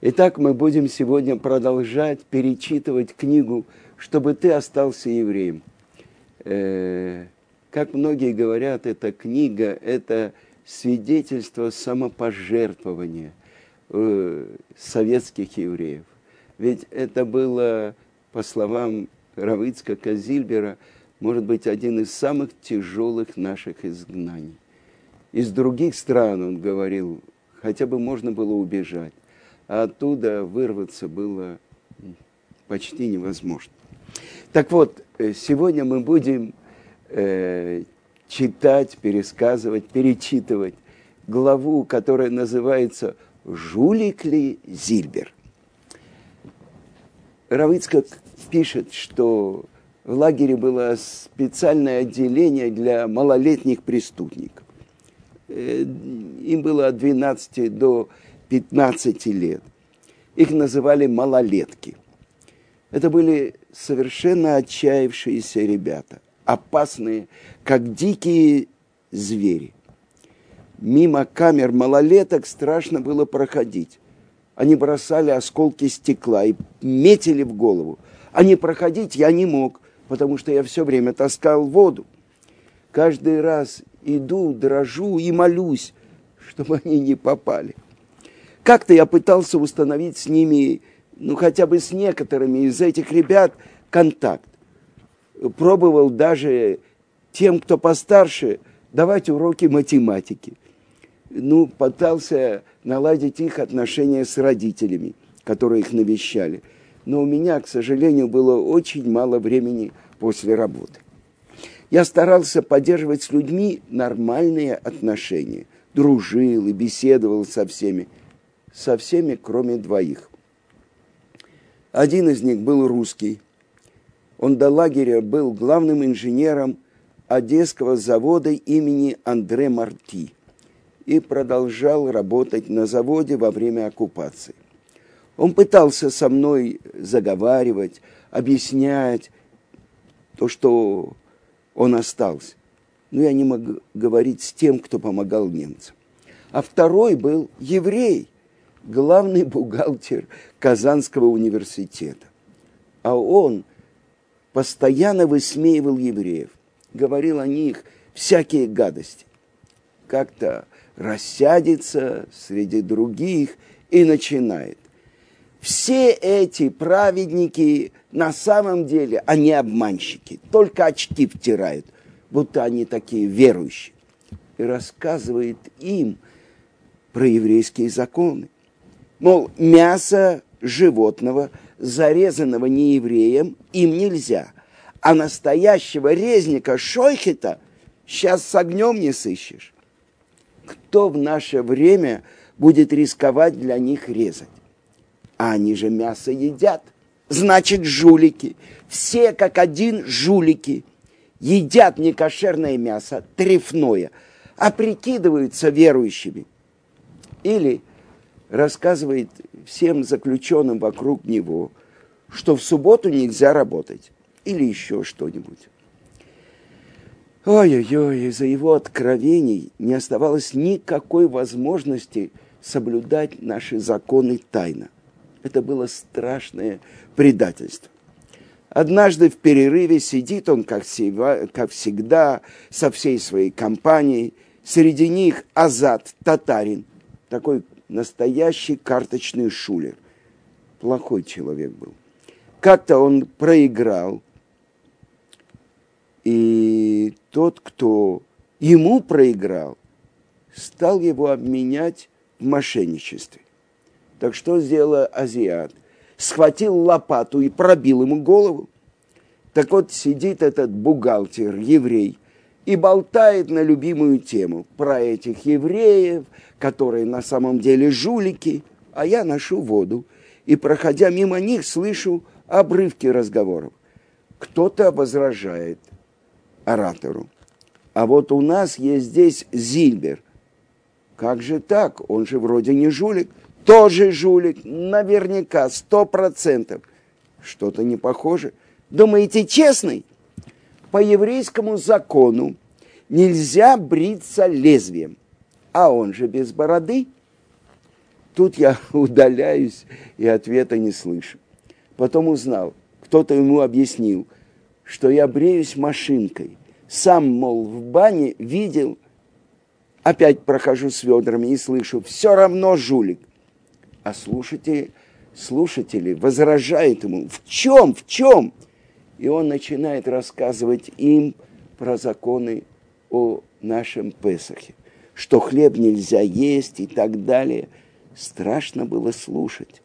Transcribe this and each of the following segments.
Итак, мы будем сегодня продолжать перечитывать книгу «Чтобы ты остался евреем». Э, как многие говорят, эта книга – это свидетельство самопожертвования э, советских евреев. Ведь это было, по словам Равицка Казильбера, может быть, один из самых тяжелых наших изгнаний. Из других стран, он говорил, хотя бы можно было убежать а оттуда вырваться было почти невозможно. Так вот, э, сегодня мы будем э, читать, пересказывать, перечитывать главу, которая называется «Жулик ли Зильбер?». Равицкак пишет, что в лагере было специальное отделение для малолетних преступников. Э, им было от 12 до 15 лет. Их называли малолетки. Это были совершенно отчаявшиеся ребята, опасные, как дикие звери. Мимо камер малолеток страшно было проходить. Они бросали осколки стекла и метили в голову. А не проходить я не мог, потому что я все время таскал воду. Каждый раз иду, дрожу и молюсь, чтобы они не попали – как-то я пытался установить с ними, ну хотя бы с некоторыми из этих ребят, контакт. Пробовал даже тем, кто постарше, давать уроки математики. Ну, пытался наладить их отношения с родителями, которые их навещали. Но у меня, к сожалению, было очень мало времени после работы. Я старался поддерживать с людьми нормальные отношения. Дружил и беседовал со всеми со всеми, кроме двоих. Один из них был русский. Он до лагеря был главным инженером Одесского завода имени Андре Марти и продолжал работать на заводе во время оккупации. Он пытался со мной заговаривать, объяснять то, что он остался. Но я не мог говорить с тем, кто помогал немцам. А второй был еврей – главный бухгалтер Казанского университета. А он постоянно высмеивал евреев, говорил о них всякие гадости. Как-то рассядется среди других и начинает. Все эти праведники на самом деле, они обманщики, только очки втирают, будто они такие верующие. И рассказывает им про еврейские законы. Мол, мясо животного, зарезанного неевреем, им нельзя. А настоящего резника шойхета сейчас с огнем не сыщешь. Кто в наше время будет рисковать для них резать? А они же мясо едят. Значит, жулики. Все как один жулики. Едят некошерное мясо, трефное, а прикидываются верующими. Или рассказывает всем заключенным вокруг него, что в субботу нельзя работать или еще что-нибудь. Ой-ой-ой, из-за его откровений не оставалось никакой возможности соблюдать наши законы тайно. Это было страшное предательство. Однажды в перерыве сидит он, как всегда, со всей своей компанией. Среди них Азат, татарин, такой настоящий карточный шулер. Плохой человек был. Как-то он проиграл, и тот, кто ему проиграл, стал его обменять в мошенничестве. Так что сделал азиат? Схватил лопату и пробил ему голову. Так вот сидит этот бухгалтер, еврей, и болтает на любимую тему про этих евреев, которые на самом деле жулики, а я ношу воду. И, проходя мимо них, слышу обрывки разговоров. Кто-то возражает оратору. А вот у нас есть здесь Зильбер. Как же так? Он же вроде не жулик. Тоже жулик. Наверняка, сто процентов. Что-то не похоже. Думаете, честный? По еврейскому закону нельзя бриться лезвием – а он же без бороды. Тут я удаляюсь и ответа не слышу. Потом узнал, кто-то ему объяснил, что я бреюсь машинкой. Сам, мол, в бане видел, опять прохожу с ведрами и слышу, все равно жулик. А слушатели, слушатели возражают ему, в чем, в чем? И он начинает рассказывать им про законы о нашем Песахе, что хлеб нельзя есть и так далее. Страшно было слушать.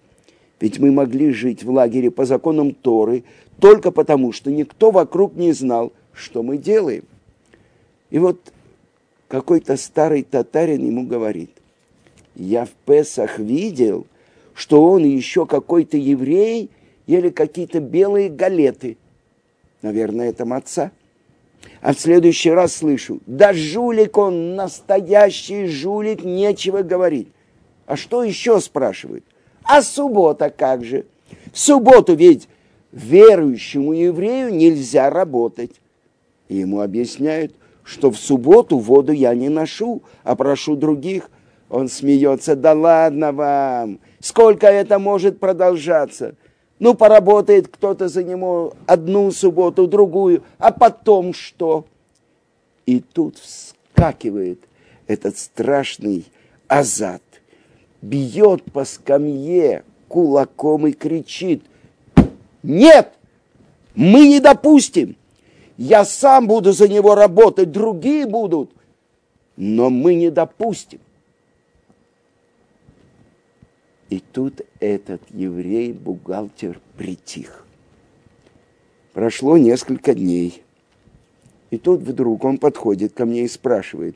Ведь мы могли жить в лагере по законам Торы только потому, что никто вокруг не знал, что мы делаем. И вот какой-то старый татарин ему говорит, я в Песах видел, что он еще какой-то еврей ели какие-то белые галеты. Наверное, это маца. А в следующий раз слышу, да жулик он, настоящий жулик, нечего говорить. А что еще спрашивают? А суббота как же? В субботу ведь верующему еврею нельзя работать. И ему объясняют, что в субботу воду я не ношу, а прошу других. Он смеется, да ладно вам, сколько это может продолжаться? Ну, поработает кто-то за него одну субботу, другую, а потом что? И тут вскакивает этот страшный азат, бьет по скамье кулаком и кричит, нет, мы не допустим, я сам буду за него работать, другие будут, но мы не допустим. И тут этот еврей-бухгалтер притих. Прошло несколько дней. И тут вдруг он подходит ко мне и спрашивает,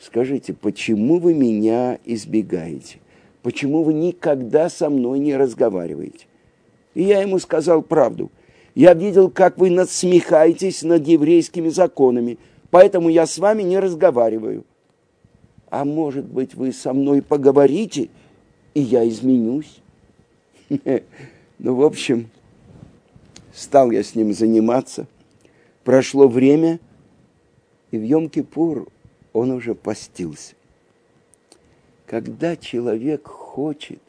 скажите, почему вы меня избегаете? Почему вы никогда со мной не разговариваете? И я ему сказал правду. Я видел, как вы надсмехаетесь над еврейскими законами, поэтому я с вами не разговариваю. А может быть, вы со мной поговорите – и я изменюсь. Ну, в общем, стал я с ним заниматься. Прошло время, и в Йом-Кипур он уже постился. Когда человек хочет,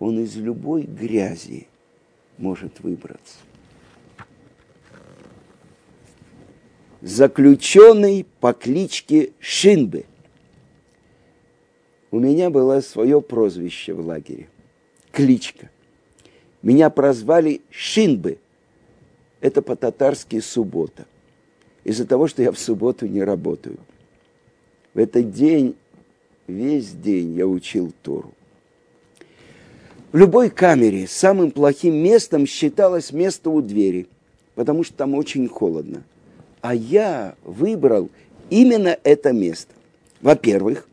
он из любой грязи может выбраться. Заключенный по кличке Шинбе – у меня было свое прозвище в лагере, кличка. Меня прозвали Шинбы. Это по-татарски суббота. Из-за того, что я в субботу не работаю. В этот день, весь день я учил Тору. В любой камере самым плохим местом считалось место у двери, потому что там очень холодно. А я выбрал именно это место. Во-первых,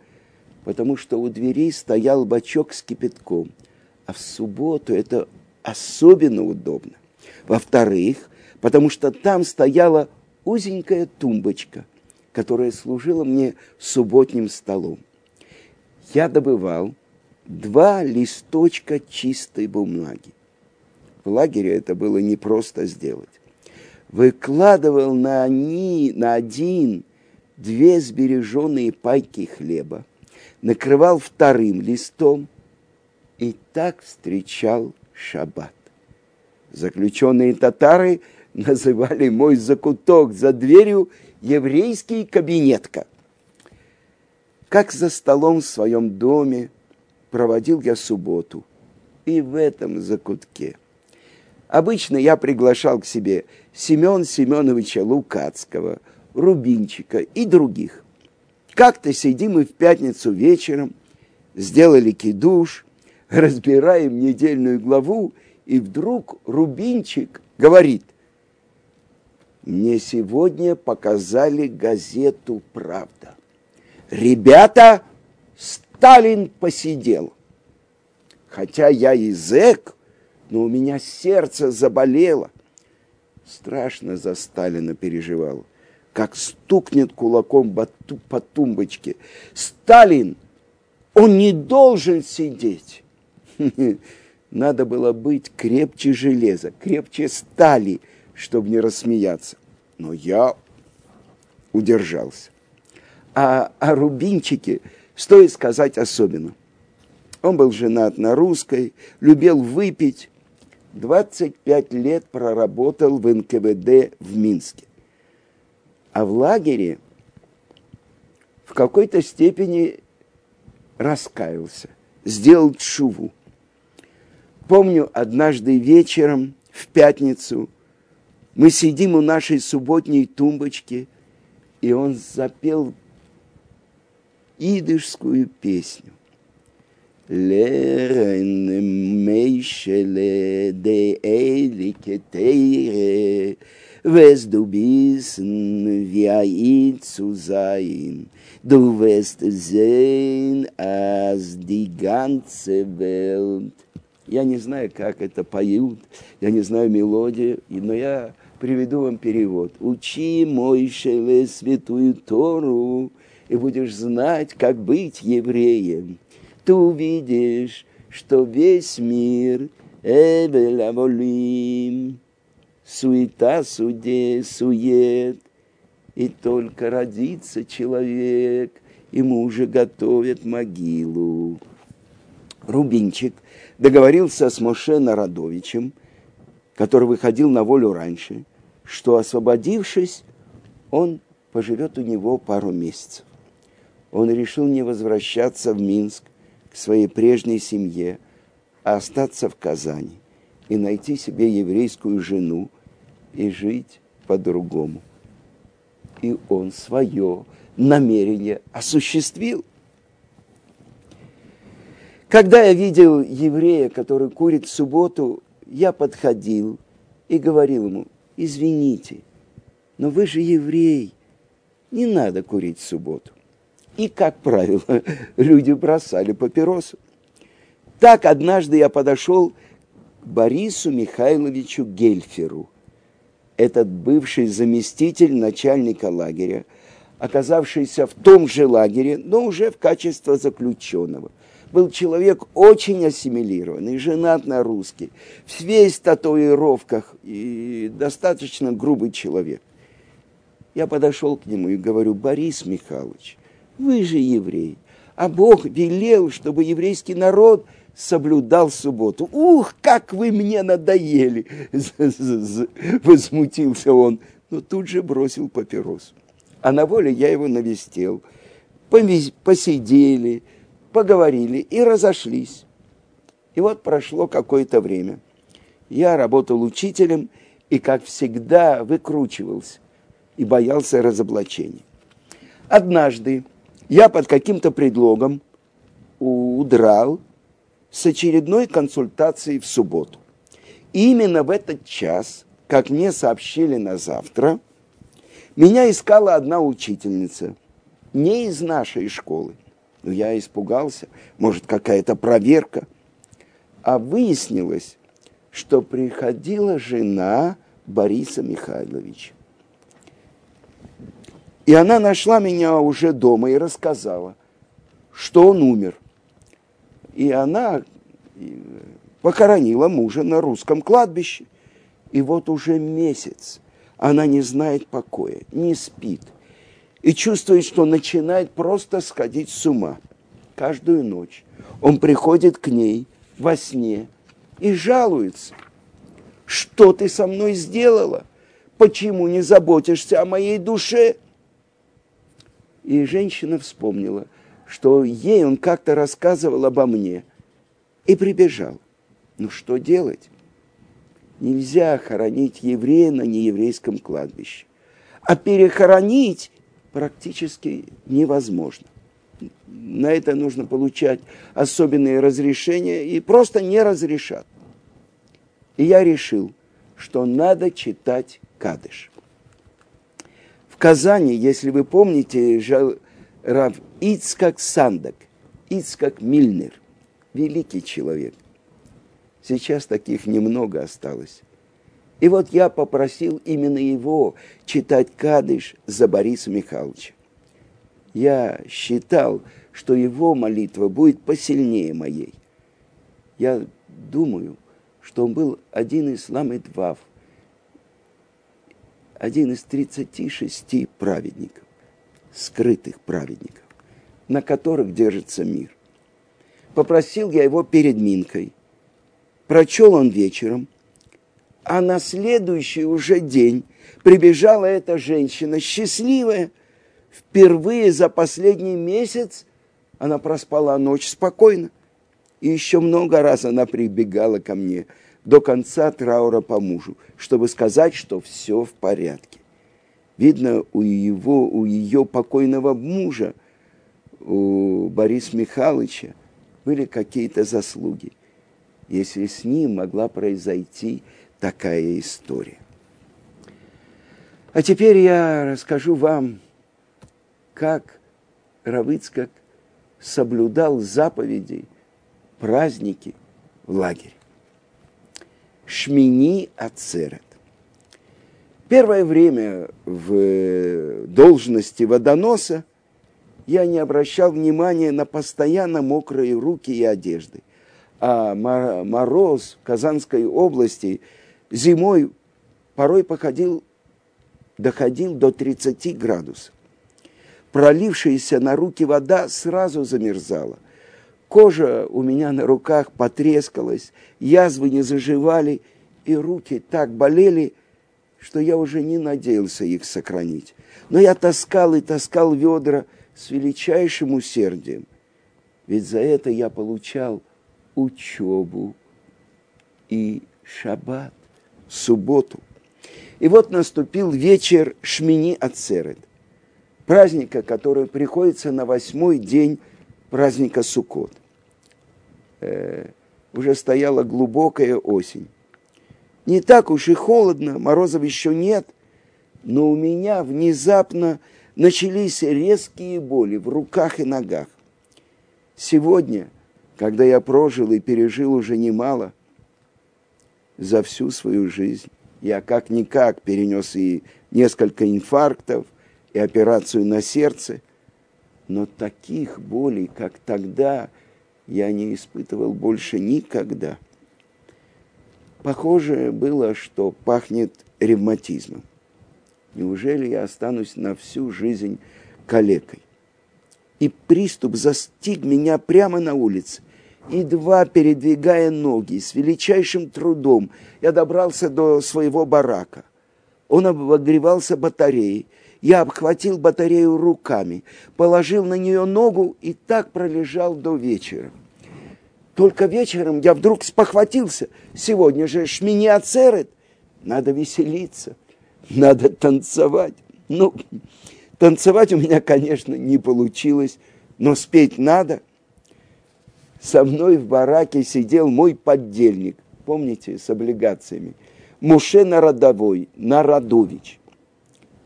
потому что у дверей стоял бачок с кипятком, а в субботу это особенно удобно. Во-вторых, потому что там стояла узенькая тумбочка, которая служила мне субботним столом. Я добывал два листочка чистой бумаги. В лагере это было непросто сделать. Выкладывал на, они, на один две сбереженные пайки хлеба, накрывал вторым листом и так встречал шаббат. Заключенные татары называли мой закуток за дверью еврейский кабинетка. Как за столом в своем доме проводил я субботу и в этом закутке. Обычно я приглашал к себе Семен Семеновича Лукацкого, Рубинчика и других – как-то сидим мы в пятницу вечером, сделали кидуш, разбираем недельную главу, и вдруг Рубинчик говорит, мне сегодня показали газету «Правда». Ребята, Сталин посидел. Хотя я язык, но у меня сердце заболело. Страшно за Сталина переживал как стукнет кулаком по тумбочке. Сталин, он не должен сидеть. Надо было быть крепче железа, крепче стали, чтобы не рассмеяться. Но я удержался. А о Рубинчике стоит сказать особенно. Он был женат на русской, любил выпить. 25 лет проработал в НКВД в Минске. А в лагере в какой-то степени раскаялся, сделал чуву. Помню, однажды вечером, в пятницу, мы сидим у нашей субботней тумбочки, и он запел идышскую песню. Лерен мейшеле де элике тейре, sein, du wirst sehen, als die ganze Welt. Я не знаю, как это поют, я не знаю мелодию, но я приведу вам перевод. Учи, мой шеле, святую Тору, и будешь знать, как быть евреем. Ты увидишь, что весь мир Эвелаволим, суета, суде, сует, и только родится человек, ему уже готовят могилу. Рубинчик договорился с Моше Народовичем, который выходил на волю раньше, что, освободившись, он поживет у него пару месяцев. Он решил не возвращаться в Минск к своей прежней семье, а остаться в Казани и найти себе еврейскую жену и жить по-другому. И он свое намерение осуществил. Когда я видел еврея, который курит в субботу, я подходил и говорил ему, извините, но вы же еврей, не надо курить в субботу. И, как правило, люди бросали папиросу. Так однажды я подошел к Борису Михайловичу Гельферу. Этот бывший заместитель начальника лагеря, оказавшийся в том же лагере, но уже в качестве заключенного – был человек очень ассимилированный, женат на русский, весь в татуировках и достаточно грубый человек. Я подошел к нему и говорю, Борис Михайлович, вы же еврей, а Бог велел, чтобы еврейский народ соблюдал субботу. Ух, как вы мне надоели! Возмутился он, но тут же бросил папирос. А на воле я его навестил. Посидели, поговорили и разошлись. И вот прошло какое-то время. Я работал учителем и, как всегда, выкручивался и боялся разоблачения. Однажды я под каким-то предлогом удрал с очередной консультацией в субботу. И именно в этот час, как мне сообщили на завтра, меня искала одна учительница, не из нашей школы, ну, я испугался, может, какая-то проверка. А выяснилось, что приходила жена Бориса Михайловича. И она нашла меня уже дома и рассказала, что он умер. И она похоронила мужа на русском кладбище. И вот уже месяц она не знает покоя, не спит – и чувствует, что начинает просто сходить с ума. Каждую ночь он приходит к ней во сне и жалуется. Что ты со мной сделала? Почему не заботишься о моей душе? И женщина вспомнила, что ей он как-то рассказывал обо мне и прибежал. Ну что делать? Нельзя хоронить еврея на нееврейском кладбище. А перехоронить практически невозможно. На это нужно получать особенные разрешения и просто не разрешат. И я решил, что надо читать Кадыш. В Казани, если вы помните, жил Рав Ицкак Сандак, Ицкак Мильнер, великий человек. Сейчас таких немного осталось. И вот я попросил именно его читать Кадыш за Бориса Михайловича. Я считал, что его молитва будет посильнее моей. Я думаю, что он был один из ламедвав, один из 36 праведников, скрытых праведников, на которых держится мир. Попросил я его перед Минкой. Прочел он вечером. А на следующий уже день прибежала эта женщина, счастливая. Впервые за последний месяц она проспала ночь спокойно. И еще много раз она прибегала ко мне до конца траура по мужу, чтобы сказать, что все в порядке. Видно, у его, у ее покойного мужа, у Бориса Михайловича, были какие-то заслуги, если с ним могла произойти такая история. А теперь я расскажу вам, как Равыцкак соблюдал заповеди, праздники в лагере. Шмини Ацерет. Первое время в должности водоноса я не обращал внимания на постоянно мокрые руки и одежды. А мороз в Казанской области зимой порой походил, доходил до 30 градусов. Пролившаяся на руки вода сразу замерзала. Кожа у меня на руках потрескалась, язвы не заживали, и руки так болели, что я уже не надеялся их сохранить. Но я таскал и таскал ведра с величайшим усердием. Ведь за это я получал учебу и шаббат, субботу. И вот наступил вечер Шмини Ацерет, праздника, который приходится на восьмой день праздника Суккот. Э, уже стояла глубокая осень. Не так уж и холодно, морозов еще нет, но у меня внезапно начались резкие боли в руках и ногах. Сегодня, когда я прожил и пережил уже немало, за всю свою жизнь я как-никак перенес и несколько инфарктов, и операцию на сердце, но таких болей, как тогда, я не испытывал больше никогда – Похоже было, что пахнет ревматизмом. Неужели я останусь на всю жизнь калекой? И приступ застиг меня прямо на улице. Едва передвигая ноги, с величайшим трудом я добрался до своего барака. Он обогревался батареей. Я обхватил батарею руками, положил на нее ногу и так пролежал до вечера. Только вечером я вдруг спохватился. Сегодня же шмини ацерет. Надо веселиться, надо танцевать. Ну, танцевать у меня, конечно, не получилось, но спеть надо. Со мной в бараке сидел мой поддельник, помните, с облигациями. Муше Народовой, Народович.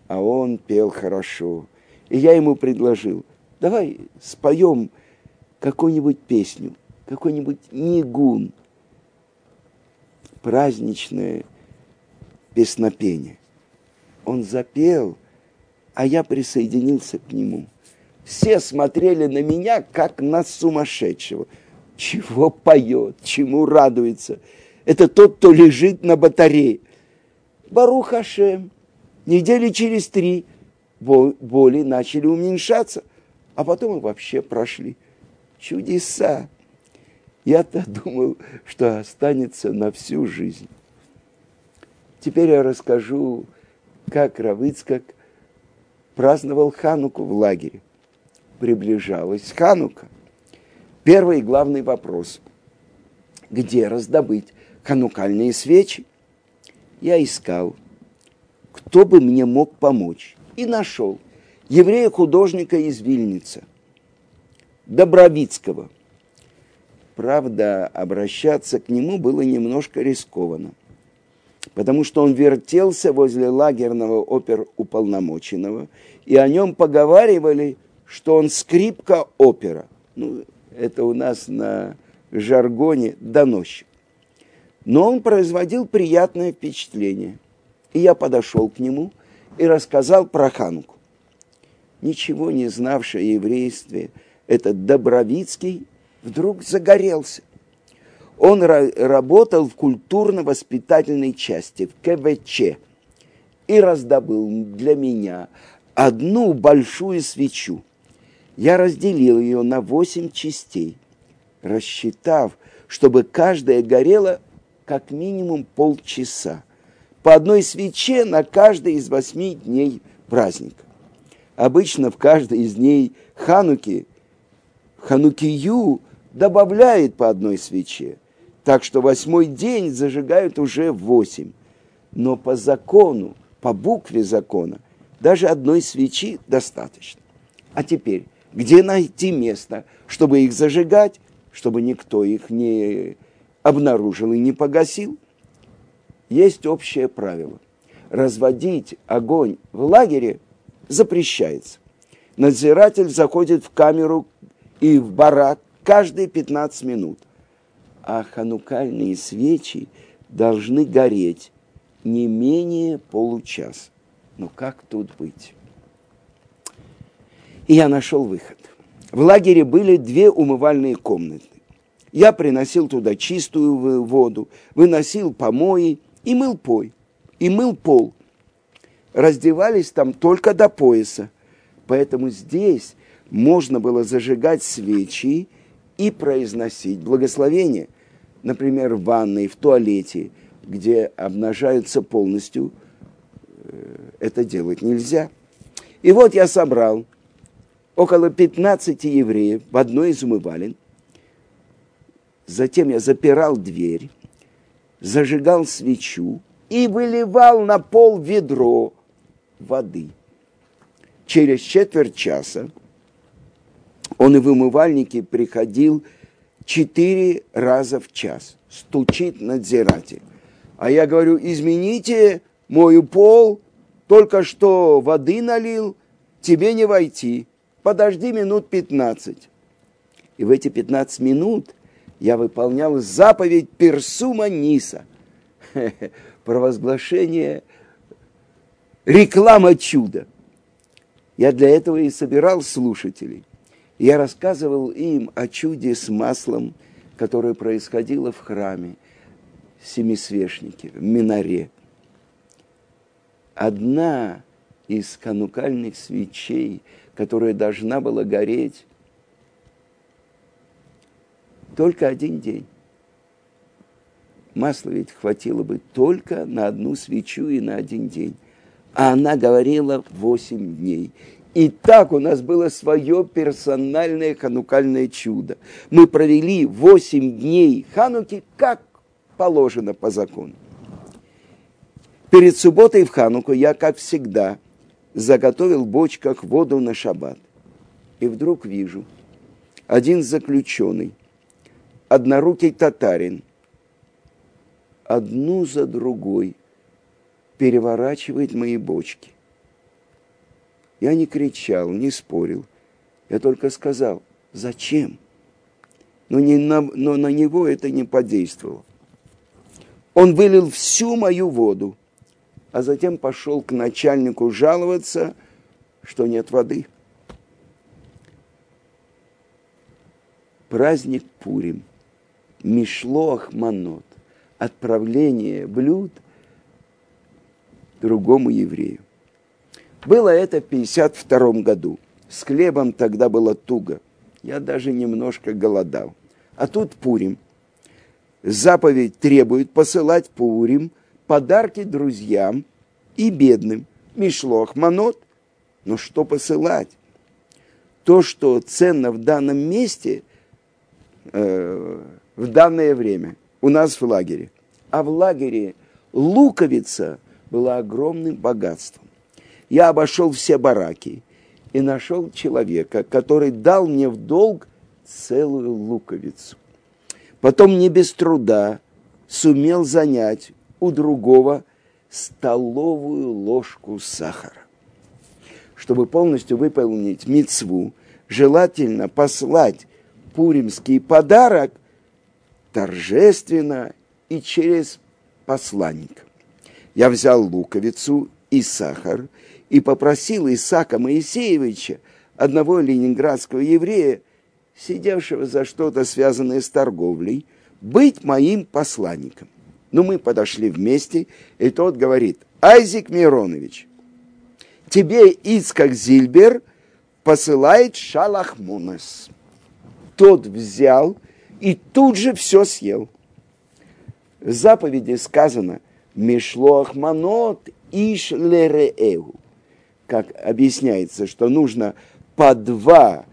А он пел хорошо. И я ему предложил, давай споем какую-нибудь песню – какой-нибудь нигун, праздничное песнопение. Он запел, а я присоединился к нему. Все смотрели на меня, как на сумасшедшего. Чего поет, чему радуется. Это тот, кто лежит на батарее. Барух Хашем. Недели через три боли начали уменьшаться, а потом и вообще прошли. Чудеса. Я-то думал, что останется на всю жизнь. Теперь я расскажу, как Равыцкак праздновал Хануку в лагере. Приближалась Ханука. Первый главный вопрос. Где раздобыть ханукальные свечи? Я искал, кто бы мне мог помочь. И нашел еврея-художника из Вильница, Добровицкого – Правда, обращаться к нему было немножко рискованно, потому что он вертелся возле лагерного оперуполномоченного, и о нем поговаривали, что он скрипка опера. Ну, это у нас на жаргоне доносчик. Но он производил приятное впечатление. И я подошел к нему и рассказал про Ханку. Ничего не знавший о еврействе, этот Добровицкий вдруг загорелся. Он работал в культурно-воспитательной части, в КВЧ, и раздобыл для меня одну большую свечу. Я разделил ее на восемь частей, рассчитав, чтобы каждая горела как минимум полчаса. По одной свече на каждый из восьми дней праздника. Обычно в каждой из дней Хануки, Ханукию добавляет по одной свече. Так что восьмой день зажигают уже восемь. Но по закону, по букве закона, даже одной свечи достаточно. А теперь, где найти место, чтобы их зажигать, чтобы никто их не обнаружил и не погасил? Есть общее правило. Разводить огонь в лагере запрещается. Надзиратель заходит в камеру и в барак каждые 15 минут. А ханукальные свечи должны гореть не менее получаса. Но как тут быть? И я нашел выход. В лагере были две умывальные комнаты. Я приносил туда чистую воду, выносил помои и мыл пой, и мыл пол. Раздевались там только до пояса. Поэтому здесь можно было зажигать свечи и произносить благословение. Например, в ванной, в туалете, где обнажаются полностью, э, это делать нельзя. И вот я собрал около 15 евреев в одной из умывалин. Затем я запирал дверь, зажигал свечу и выливал на пол ведро воды. Через четверть часа он и в умывальнике приходил четыре раза в час. Стучит надзиратель. А я говорю, измените мою пол, только что воды налил, тебе не войти. Подожди минут пятнадцать. И в эти пятнадцать минут я выполнял заповедь Персума Ниса. Провозглашение реклама чуда. Я для этого и собирал слушателей – я рассказывал им о чуде с маслом, которое происходило в храме, семисвешнике, в Минаре. Одна из канукальных свечей, которая должна была гореть только один день. Масла ведь хватило бы только на одну свечу и на один день. А она говорила восемь дней. И так у нас было свое персональное ханукальное чудо. Мы провели 8 дней хануки, как положено по закону. Перед субботой в хануку я, как всегда, заготовил бочках воду на шаббат. И вдруг вижу, один заключенный, однорукий татарин, одну за другой переворачивает мои бочки. Я не кричал, не спорил. Я только сказал, зачем? Но, не на, но на него это не подействовало. Он вылил всю мою воду, а затем пошел к начальнику жаловаться, что нет воды. Праздник Пурим, Мишлох Манот, отправление блюд другому еврею. Было это в 52 году. С хлебом тогда было туго. Я даже немножко голодал. А тут Пурим. Заповедь требует посылать Пурим подарки друзьям и бедным. Мишлох, манот. Но что посылать? То, что ценно в данном месте, э, в данное время, у нас в лагере. А в лагере луковица была огромным богатством я обошел все бараки и нашел человека, который дал мне в долг целую луковицу. Потом не без труда сумел занять у другого столовую ложку сахара. Чтобы полностью выполнить мицву, желательно послать пуримский подарок торжественно и через посланника. Я взял луковицу и сахар и попросил Исаака Моисеевича, одного ленинградского еврея, сидевшего за что-то связанное с торговлей, быть моим посланником. Ну, мы подошли вместе, и тот говорит, Айзик Миронович, тебе Ицкак Зильбер посылает Шалахмунес. Тот взял и тут же все съел. В заповеди сказано «Мишлох манот иш лереэгу». Как объясняется, что нужно по два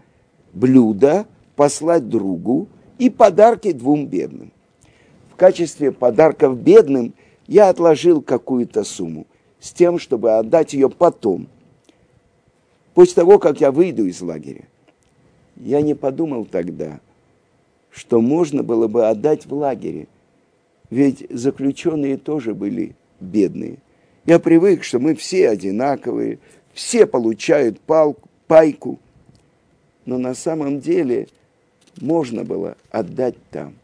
блюда послать другу и подарки двум бедным. В качестве подарков бедным я отложил какую-то сумму с тем, чтобы отдать ее потом, после того, как я выйду из лагеря. Я не подумал тогда, что можно было бы отдать в лагере, ведь заключенные тоже были бедные. Я привык, что мы все одинаковые, все получают палку, пайку, но на самом деле можно было отдать там.